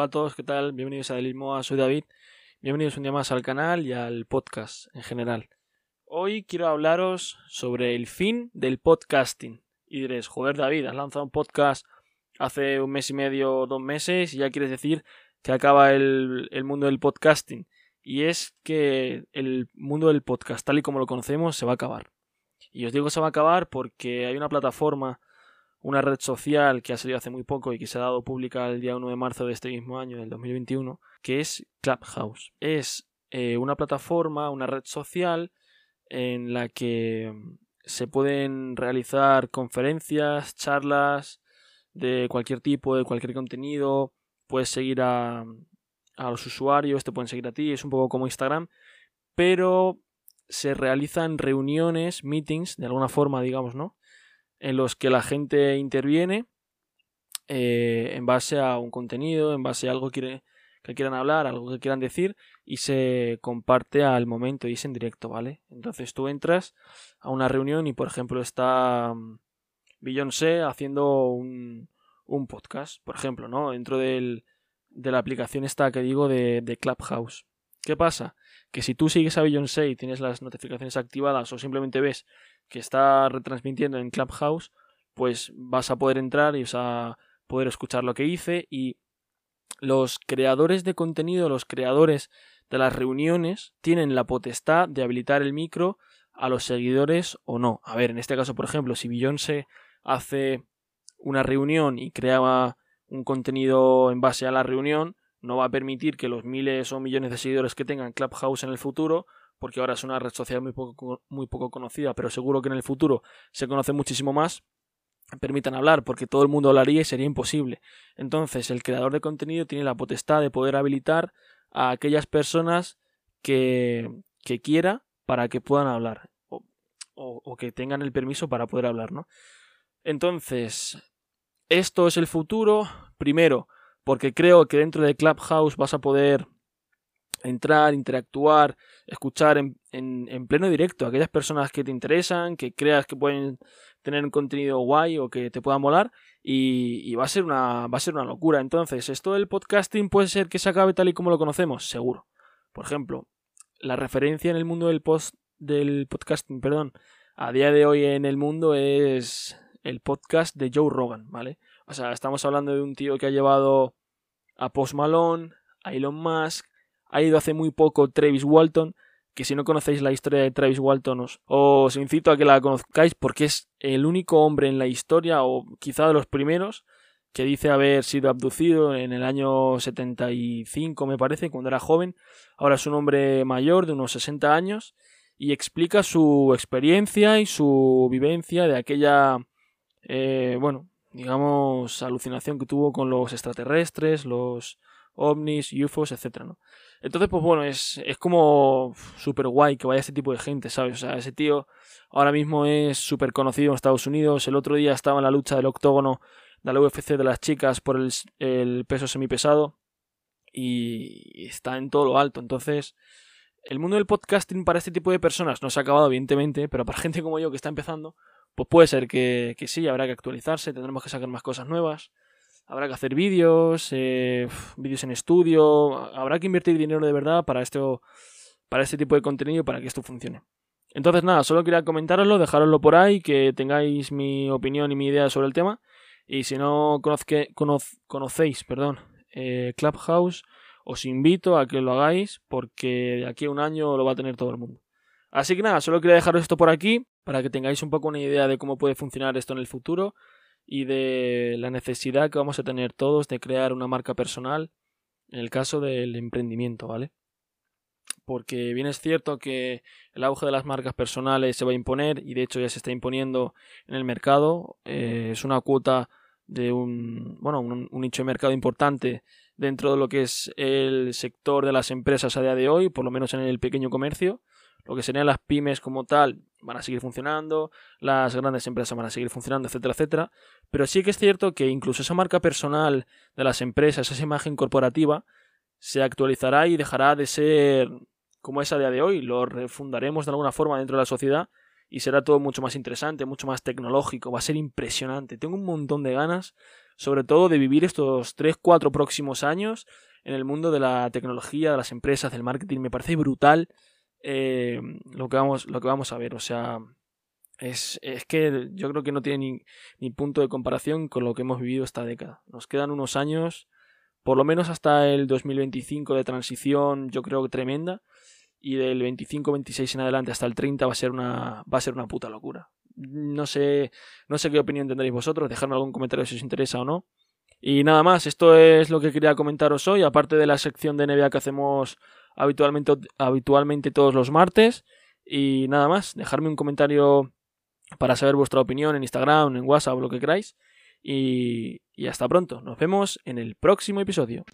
Hola a todos, ¿qué tal? Bienvenidos a Delimoa, soy David. Bienvenidos un día más al canal y al podcast en general. Hoy quiero hablaros sobre el fin del podcasting. Y diréis, joder David, has lanzado un podcast hace un mes y medio, dos meses y ya quieres decir que acaba el, el mundo del podcasting. Y es que el mundo del podcast, tal y como lo conocemos, se va a acabar. Y os digo que se va a acabar porque hay una plataforma una red social que ha salido hace muy poco y que se ha dado pública el día 1 de marzo de este mismo año, del 2021, que es Clubhouse. Es eh, una plataforma, una red social en la que se pueden realizar conferencias, charlas de cualquier tipo, de cualquier contenido. Puedes seguir a, a los usuarios, te pueden seguir a ti, es un poco como Instagram, pero se realizan reuniones, meetings, de alguna forma, digamos, ¿no? En los que la gente interviene eh, en base a un contenido, en base a algo que, que quieran hablar, algo que quieran decir y se comparte al momento y es en directo, ¿vale? Entonces tú entras a una reunión y por ejemplo está mm, Beyoncé haciendo un, un podcast, por ejemplo, ¿no? Dentro del, de la aplicación esta que digo de, de Clubhouse. ¿Qué pasa? Que si tú sigues a Beyoncé y tienes las notificaciones activadas o simplemente ves que está retransmitiendo en Clubhouse, pues vas a poder entrar y vas a poder escuchar lo que hice y los creadores de contenido, los creadores de las reuniones, tienen la potestad de habilitar el micro a los seguidores o no. A ver, en este caso, por ejemplo, si Beyoncé hace una reunión y crea un contenido en base a la reunión, no va a permitir que los miles o millones de seguidores que tengan Clubhouse en el futuro porque ahora es una red social muy poco, muy poco conocida, pero seguro que en el futuro se conoce muchísimo más, permitan hablar, porque todo el mundo hablaría y sería imposible. Entonces, el creador de contenido tiene la potestad de poder habilitar a aquellas personas que, que quiera para que puedan hablar, o, o, que tengan el permiso para poder hablar, ¿no? Entonces, esto es el futuro, primero, porque creo que dentro de Clubhouse vas a poder entrar, interactuar, escuchar en, en, pleno directo a aquellas personas que te interesan, que creas que pueden tener un contenido guay o que te pueda molar y, va a ser una va a ser una locura. Entonces, esto del podcasting puede ser que se acabe tal y como lo conocemos, seguro. Por ejemplo, la referencia en el mundo del post del podcasting, perdón, a día de hoy en el mundo es el podcast de Joe Rogan, ¿vale? O sea, estamos hablando de un tío que ha llevado a Post Malone, a Elon Musk, ha ido hace muy poco Travis Walton, que si no conocéis la historia de Travis Walton os, incito a que la conozcáis porque es el único hombre en la historia, o quizá de los primeros, que dice haber sido abducido en el año 75, me parece, cuando era joven. Ahora es un hombre mayor, de unos 60 años, y explica su experiencia y su vivencia de aquella, eh, bueno, digamos, alucinación que tuvo con los extraterrestres, los ovnis, UFOs, etc. ¿no? Entonces, pues bueno, es, es como súper guay que vaya ese tipo de gente, ¿sabes? O sea, ese tío ahora mismo es súper conocido en Estados Unidos. El otro día estaba en la lucha del octógono de la UFC de las chicas por el, el peso semipesado y está en todo lo alto. Entonces, el mundo del podcasting para este tipo de personas no se ha acabado, evidentemente, pero para gente como yo que está empezando, pues puede ser que, que sí, habrá que actualizarse, tendremos que sacar más cosas nuevas habrá que hacer vídeos, eh, vídeos en estudio, habrá que invertir dinero de verdad para esto, para este tipo de contenido, para que esto funcione. Entonces nada, solo quería comentaroslo, dejároslo por ahí, que tengáis mi opinión y mi idea sobre el tema. Y si no conocéis perdón, eh, Clubhouse, os invito a que lo hagáis porque de aquí a un año lo va a tener todo el mundo. Así que nada, solo quería dejaros esto por aquí para que tengáis un poco una idea de cómo puede funcionar esto en el futuro y de la necesidad que vamos a tener todos de crear una marca personal en el caso del emprendimiento, ¿vale? Porque bien es cierto que el auge de las marcas personales se va a imponer y de hecho ya se está imponiendo en el mercado. Eh, es una cuota de un, bueno, un, un, nicho de mercado importante dentro de lo que es el sector de las empresas a día de hoy, por lo menos en el pequeño comercio lo que serían las pymes como tal van a seguir funcionando, las grandes empresas van a seguir funcionando, etcétera, etcétera. Pero sí que es cierto que incluso esa marca personal de las empresas, esa imagen corporativa, se actualizará y dejará de ser como es a día de hoy. Lo refundaremos de alguna forma dentro de la sociedad y será todo mucho más interesante, mucho más tecnológico, va a ser impresionante. Tengo un montón de ganas. Sobre todo de vivir estos 3-4 próximos años en el mundo de la tecnología, de las empresas, del marketing. Me parece brutal eh, lo, que vamos, lo que vamos a ver. O sea, es, es que yo creo que no tiene ni, punto de comparación con lo que hemos vivido esta década. Nos quedan unos años, por lo menos hasta el 2025 de transición, yo creo que tremenda. Y del 25-26 en adelante hasta el 30 va a ser una, va a ser una puta locura. No sé, no sé qué opinión tendréis vosotros. Dejadme algún comentario si os interesa o no. Y nada más, esto es lo que quería comentaros hoy, aparte de la sección de NBA que hacemos habitualmente, habitualmente todos los martes. Y nada más, dejarme un comentario para saber vuestra opinión en Instagram, en WhatsApp, lo que queráis. Y, y hasta pronto, nos vemos en el próximo episodio.